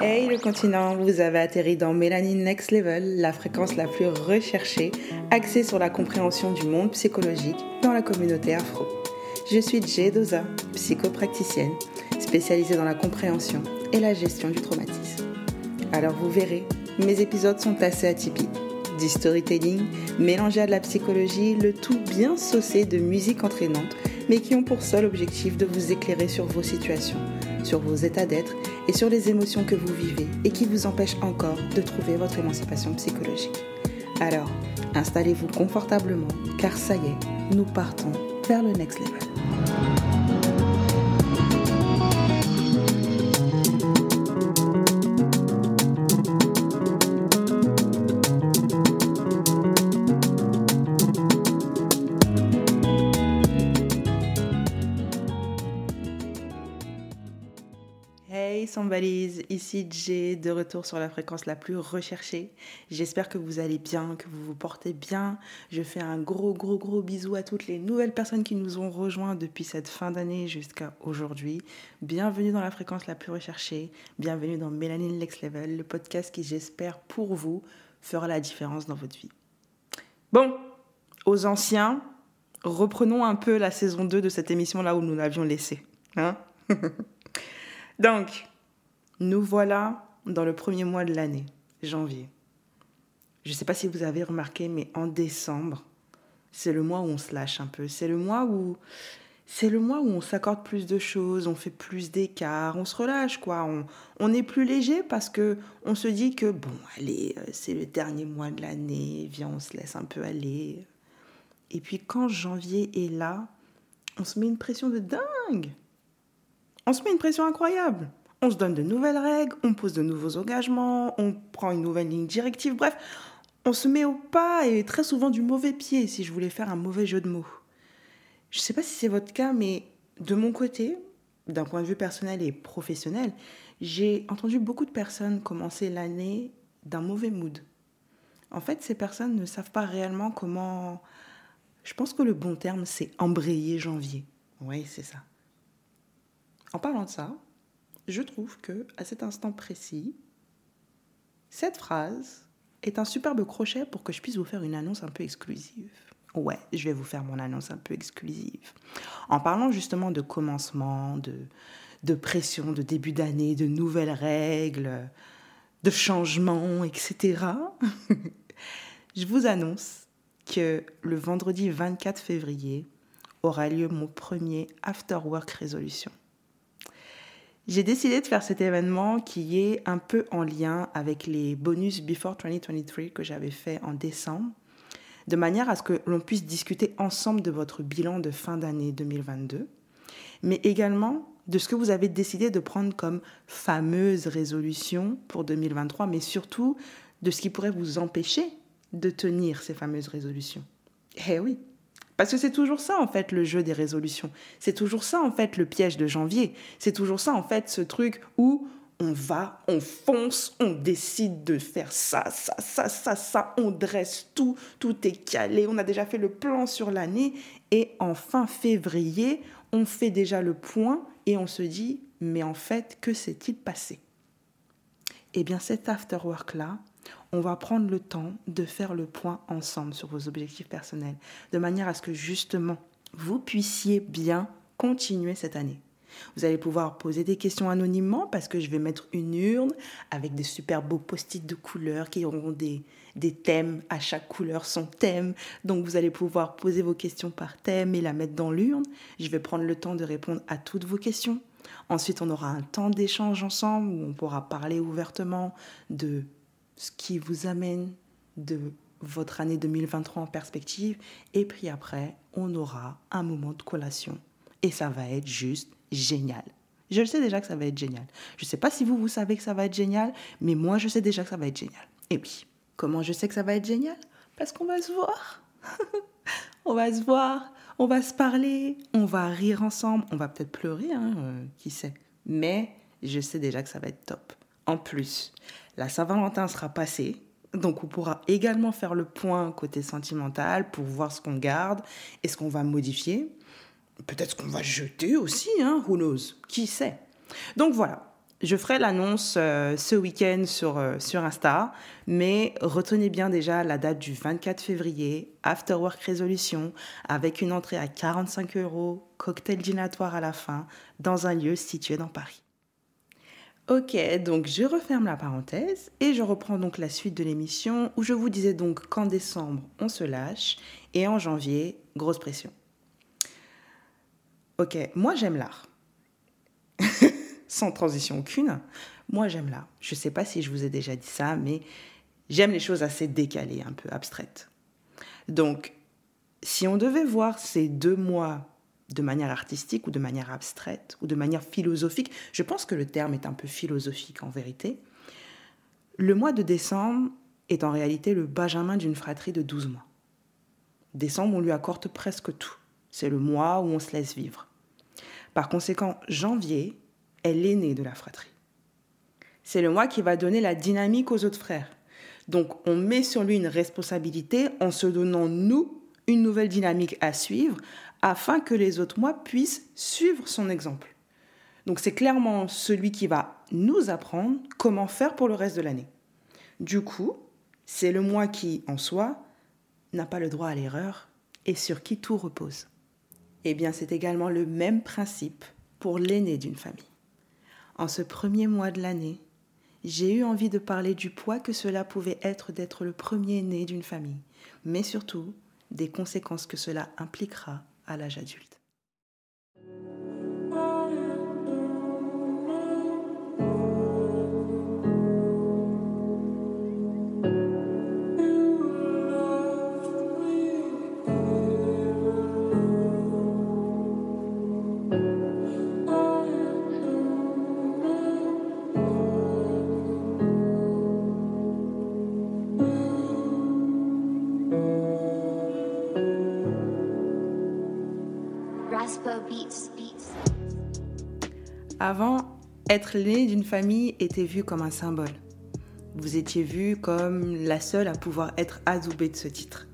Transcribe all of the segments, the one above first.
Hey le continent, vous avez atterri dans Mélanine Next Level, la fréquence la plus recherchée, axée sur la compréhension du monde psychologique dans la communauté afro. Je suis Jay Doza, psychopracticienne, spécialisée dans la compréhension et la gestion du traumatisme. Alors vous verrez, mes épisodes sont assez atypiques. Du storytelling mélangé à de la psychologie, le tout bien saucé de musique entraînante, mais qui ont pour seul objectif de vous éclairer sur vos situations, sur vos états d'être et sur les émotions que vous vivez et qui vous empêchent encore de trouver votre émancipation psychologique. Alors, installez-vous confortablement, car ça y est, nous partons vers le next level. Sans valise, ici Jay, de retour sur la fréquence la plus recherchée. J'espère que vous allez bien, que vous vous portez bien. Je fais un gros, gros, gros bisou à toutes les nouvelles personnes qui nous ont rejoints depuis cette fin d'année jusqu'à aujourd'hui. Bienvenue dans la fréquence la plus recherchée. Bienvenue dans Mélanine Next Level, le podcast qui, j'espère, pour vous, fera la différence dans votre vie. Bon, aux anciens, reprenons un peu la saison 2 de cette émission là où nous l'avions laissée. Hein? Donc, nous voilà dans le premier mois de l'année, janvier. Je ne sais pas si vous avez remarqué, mais en décembre, c'est le mois où on se lâche un peu. C'est le mois où c'est le mois où on s'accorde plus de choses, on fait plus d'écart, on se relâche quoi. On, on, est plus léger parce que on se dit que bon, allez, euh, c'est le dernier mois de l'année, viens, on se laisse un peu aller. Et puis quand janvier est là, on se met une pression de dingue. On se met une pression incroyable. On se donne de nouvelles règles, on pose de nouveaux engagements, on prend une nouvelle ligne directive, bref, on se met au pas et très souvent du mauvais pied si je voulais faire un mauvais jeu de mots. Je ne sais pas si c'est votre cas, mais de mon côté, d'un point de vue personnel et professionnel, j'ai entendu beaucoup de personnes commencer l'année d'un mauvais mood. En fait, ces personnes ne savent pas réellement comment... Je pense que le bon terme, c'est embrayer janvier. Oui, c'est ça. En parlant de ça, je trouve que à cet instant précis, cette phrase est un superbe crochet pour que je puisse vous faire une annonce un peu exclusive. Ouais, je vais vous faire mon annonce un peu exclusive. En parlant justement de commencement, de, de pression, de début d'année, de nouvelles règles, de changements, etc., je vous annonce que le vendredi 24 février aura lieu mon premier After Work Résolution. J'ai décidé de faire cet événement qui est un peu en lien avec les bonus Before 2023 que j'avais fait en décembre, de manière à ce que l'on puisse discuter ensemble de votre bilan de fin d'année 2022, mais également de ce que vous avez décidé de prendre comme fameuse résolution pour 2023, mais surtout de ce qui pourrait vous empêcher de tenir ces fameuses résolutions. Eh oui, parce que c'est toujours ça, en fait, le jeu des résolutions. C'est toujours ça, en fait, le piège de janvier. C'est toujours ça, en fait, ce truc où on va, on fonce, on décide de faire ça, ça, ça, ça, ça, on dresse tout, tout est calé, on a déjà fait le plan sur l'année, et en fin février, on fait déjà le point et on se dit, mais en fait, que s'est-il passé? Eh bien, cet after-work-là, on va prendre le temps de faire le point ensemble sur vos objectifs personnels, de manière à ce que justement, vous puissiez bien continuer cette année. Vous allez pouvoir poser des questions anonymement parce que je vais mettre une urne avec des super beaux post-it de couleurs qui auront des, des thèmes. À chaque couleur son thème. Donc vous allez pouvoir poser vos questions par thème et la mettre dans l'urne. Je vais prendre le temps de répondre à toutes vos questions. Ensuite, on aura un temps d'échange ensemble où on pourra parler ouvertement de ce qui vous amène de votre année 2023 en perspective. Et puis après, on aura un moment de collation. Et ça va être juste génial. Je le sais déjà que ça va être génial. Je ne sais pas si vous, vous savez que ça va être génial, mais moi, je sais déjà que ça va être génial. Et puis, comment je sais que ça va être génial? Parce qu'on va se voir. on va se voir, on va se parler, on va rire ensemble, on va peut-être pleurer, hein, euh, qui sait? Mais je sais déjà que ça va être top. En plus, la Saint-Valentin sera passée, donc on pourra également faire le point côté sentimental pour voir ce qu'on garde et ce qu'on va modifier. peut-être qu'on va jeter aussi, hein, who knows, qui sait. Donc voilà, je ferai l'annonce euh, ce week-end sur, euh, sur Insta, mais retenez bien déjà la date du 24 février, After Work Résolution, avec une entrée à 45 euros, cocktail dînatoire à la fin, dans un lieu situé dans Paris. Ok, donc je referme la parenthèse et je reprends donc la suite de l'émission où je vous disais donc qu'en décembre, on se lâche et en janvier, grosse pression. Ok, moi j'aime l'art. sans transition aucune. Moi, j'aime là. Je ne sais pas si je vous ai déjà dit ça, mais j'aime les choses assez décalées, un peu abstraites. Donc, si on devait voir ces deux mois de manière artistique ou de manière abstraite ou de manière philosophique, je pense que le terme est un peu philosophique en vérité, le mois de décembre est en réalité le benjamin d'une fratrie de 12 mois. Décembre, on lui accorde presque tout. C'est le mois où on se laisse vivre. Par conséquent, janvier est l'aîné de la fratrie. C'est le mois qui va donner la dynamique aux autres frères. Donc on met sur lui une responsabilité en se donnant, nous, une nouvelle dynamique à suivre afin que les autres mois puissent suivre son exemple. Donc c'est clairement celui qui va nous apprendre comment faire pour le reste de l'année. Du coup, c'est le mois qui, en soi, n'a pas le droit à l'erreur et sur qui tout repose. Eh bien, c'est également le même principe pour l'aîné d'une famille. En ce premier mois de l'année, j'ai eu envie de parler du poids que cela pouvait être d'être le premier né d'une famille, mais surtout des conséquences que cela impliquera à l'âge adulte. Avant, être l'aîné d'une famille était vu comme un symbole. Vous étiez vu comme la seule à pouvoir être adoubée de ce titre.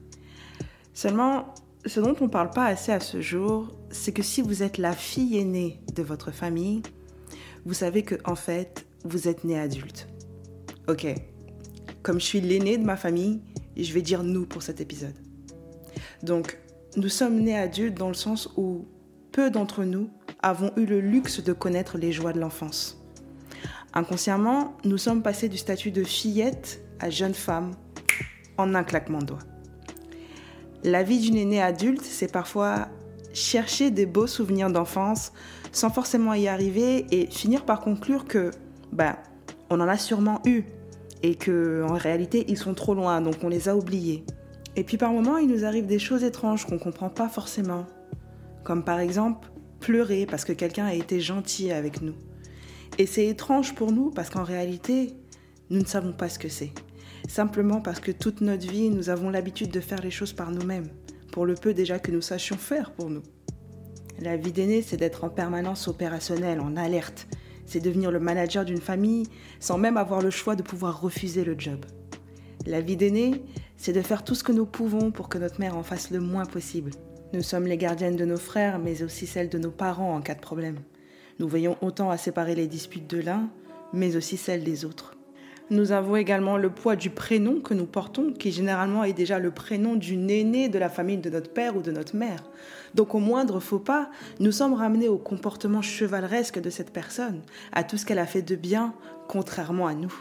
Seulement, ce dont on ne parle pas assez à ce jour, c'est que si vous êtes la fille aînée de votre famille, vous savez que en fait, vous êtes né adulte. Ok, comme je suis l'aîné de ma famille, je vais dire nous pour cet épisode. Donc, nous sommes nés adultes dans le sens où peu d'entre nous avons eu le luxe de connaître les joies de l'enfance. Inconsciemment, nous sommes passés du statut de fillette à jeune femme en un claquement de doigts. La vie d'une aînée adulte, c'est parfois chercher des beaux souvenirs d'enfance sans forcément y arriver et finir par conclure que, ben, on en a sûrement eu et que en réalité ils sont trop loin, donc on les a oubliés. Et puis par moments, il nous arrive des choses étranges qu'on ne comprend pas forcément comme par exemple pleurer parce que quelqu'un a été gentil avec nous. Et c'est étrange pour nous parce qu'en réalité, nous ne savons pas ce que c'est. Simplement parce que toute notre vie, nous avons l'habitude de faire les choses par nous-mêmes, pour le peu déjà que nous sachions faire pour nous. La vie d'aîné, c'est d'être en permanence opérationnel, en alerte. C'est devenir le manager d'une famille sans même avoir le choix de pouvoir refuser le job. La vie d'aîné, c'est de faire tout ce que nous pouvons pour que notre mère en fasse le moins possible, nous sommes les gardiennes de nos frères, mais aussi celles de nos parents en cas de problème. Nous veillons autant à séparer les disputes de l'un, mais aussi celles des autres. Nous avons également le poids du prénom que nous portons, qui généralement est déjà le prénom d'une aînée de la famille de notre père ou de notre mère. Donc au moindre faux pas, nous sommes ramenés au comportement chevaleresque de cette personne, à tout ce qu'elle a fait de bien, contrairement à nous.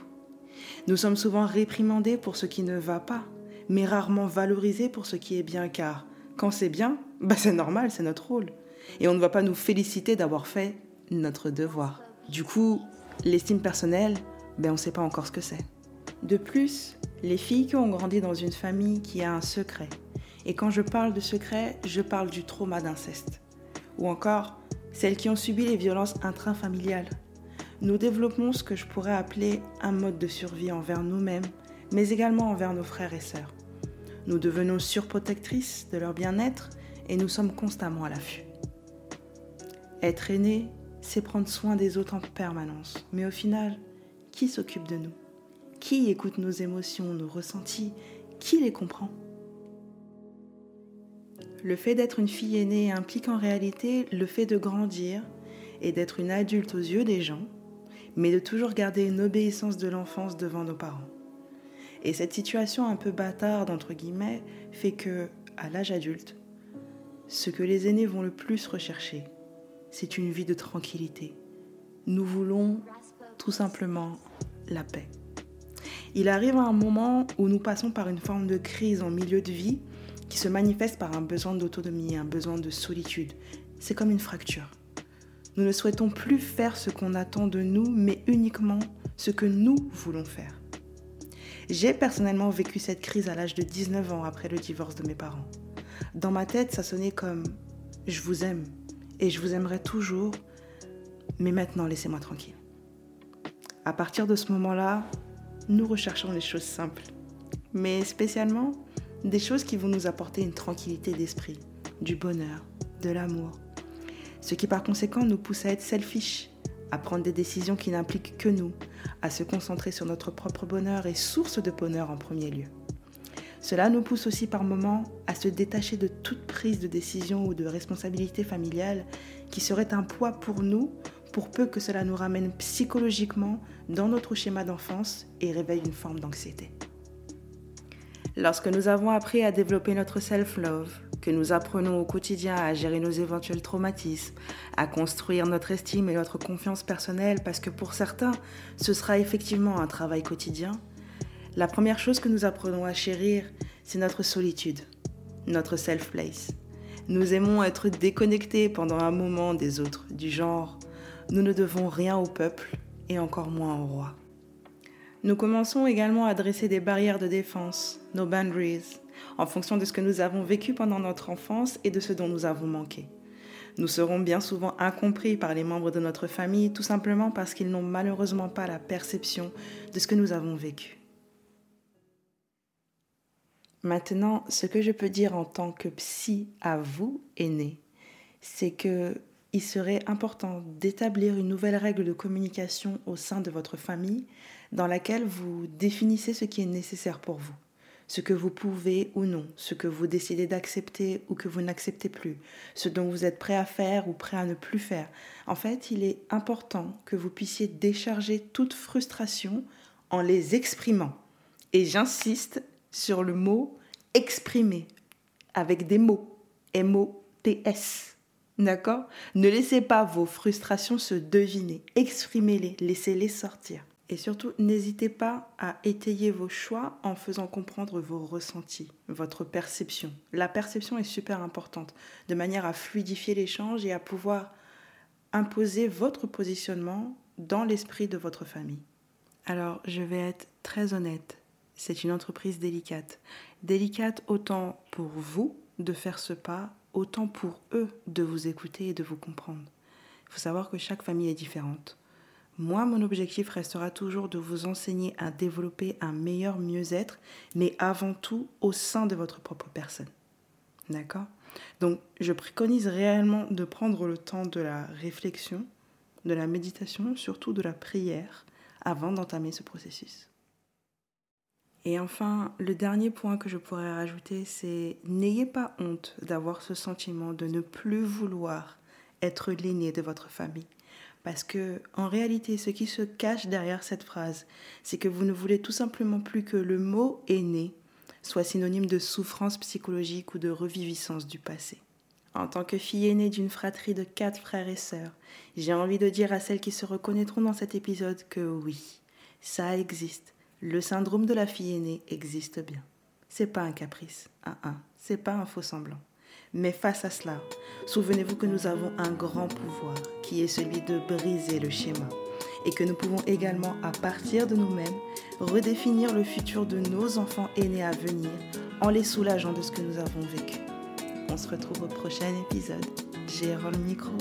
Nous sommes souvent réprimandés pour ce qui ne va pas, mais rarement valorisés pour ce qui est bien, car quand c'est bien, bah c'est normal, c'est notre rôle. Et on ne va pas nous féliciter d'avoir fait notre devoir. Du coup, l'estime personnelle, ben on ne sait pas encore ce que c'est. De plus, les filles qui ont grandi dans une famille qui a un secret, et quand je parle de secret, je parle du trauma d'inceste, ou encore celles qui ont subi les violences intrafamiliales, nous développons ce que je pourrais appeler un mode de survie envers nous-mêmes, mais également envers nos frères et sœurs. Nous devenons surprotectrices de leur bien-être et nous sommes constamment à l'affût. Être aîné, c'est prendre soin des autres en permanence. Mais au final, qui s'occupe de nous? Qui écoute nos émotions, nos ressentis? Qui les comprend? Le fait d'être une fille aînée implique en réalité le fait de grandir et d'être une adulte aux yeux des gens, mais de toujours garder une obéissance de l'enfance devant nos parents. Et cette situation un peu bâtarde, entre guillemets, fait que, à l'âge adulte, ce que les aînés vont le plus rechercher, c'est une vie de tranquillité. Nous voulons tout simplement la paix. Il arrive un moment où nous passons par une forme de crise en milieu de vie qui se manifeste par un besoin d'autonomie, un besoin de solitude. C'est comme une fracture. Nous ne souhaitons plus faire ce qu'on attend de nous, mais uniquement ce que nous voulons faire. J'ai personnellement vécu cette crise à l'âge de 19 ans après le divorce de mes parents. Dans ma tête, ça sonnait comme ⁇ je vous aime et je vous aimerai toujours, mais maintenant laissez-moi tranquille ⁇ À partir de ce moment-là, nous recherchons les choses simples, mais spécialement des choses qui vont nous apporter une tranquillité d'esprit, du bonheur, de l'amour. Ce qui par conséquent nous pousse à être selfish, à prendre des décisions qui n'impliquent que nous, à se concentrer sur notre propre bonheur et source de bonheur en premier lieu. Cela nous pousse aussi par moments à se détacher de toute prise de décision ou de responsabilité familiale qui serait un poids pour nous, pour peu que cela nous ramène psychologiquement dans notre schéma d'enfance et réveille une forme d'anxiété. Lorsque nous avons appris à développer notre self-love, que nous apprenons au quotidien à gérer nos éventuels traumatismes, à construire notre estime et notre confiance personnelle, parce que pour certains, ce sera effectivement un travail quotidien, la première chose que nous apprenons à chérir, c'est notre solitude, notre self-place. Nous aimons être déconnectés pendant un moment des autres, du genre, nous ne devons rien au peuple et encore moins au roi. Nous commençons également à dresser des barrières de défense, nos boundaries, en fonction de ce que nous avons vécu pendant notre enfance et de ce dont nous avons manqué. Nous serons bien souvent incompris par les membres de notre famille tout simplement parce qu'ils n'ont malheureusement pas la perception de ce que nous avons vécu. Maintenant, ce que je peux dire en tant que psy à vous, aînés, c'est que il serait important d'établir une nouvelle règle de communication au sein de votre famille dans laquelle vous définissez ce qui est nécessaire pour vous, ce que vous pouvez ou non, ce que vous décidez d'accepter ou que vous n'acceptez plus, ce dont vous êtes prêt à faire ou prêt à ne plus faire. En fait, il est important que vous puissiez décharger toute frustration en les exprimant. Et j'insiste sur le mot exprimer avec des mots, M-O-T-S. D'accord? Ne laissez pas vos frustrations se deviner. Exprimez-les, laissez-les sortir. Et surtout, n'hésitez pas à étayer vos choix en faisant comprendre vos ressentis, votre perception. La perception est super importante, de manière à fluidifier l'échange et à pouvoir imposer votre positionnement dans l'esprit de votre famille. Alors, je vais être très honnête, c'est une entreprise délicate. Délicate autant pour vous de faire ce pas autant pour eux de vous écouter et de vous comprendre. Il faut savoir que chaque famille est différente. Moi, mon objectif restera toujours de vous enseigner à développer un meilleur mieux-être, mais avant tout au sein de votre propre personne. D'accord? Donc, je préconise réellement de prendre le temps de la réflexion, de la méditation, surtout de la prière, avant d'entamer ce processus. Et enfin, le dernier point que je pourrais rajouter, c'est n'ayez pas honte d'avoir ce sentiment de ne plus vouloir être l'aîné de votre famille. Parce que, en réalité, ce qui se cache derrière cette phrase, c'est que vous ne voulez tout simplement plus que le mot aîné soit synonyme de souffrance psychologique ou de reviviscence du passé. En tant que fille aînée d'une fratrie de quatre frères et sœurs, j'ai envie de dire à celles qui se reconnaîtront dans cet épisode que oui, ça existe le syndrome de la fille aînée existe bien. C'est pas un caprice, un un, c'est pas un faux semblant. Mais face à cela, souvenez-vous que nous avons un grand pouvoir qui est celui de briser le schéma et que nous pouvons également, à partir de nous-mêmes, redéfinir le futur de nos enfants aînés à venir en les soulageant de ce que nous avons vécu. On se retrouve au prochain épisode. J'ai le micro.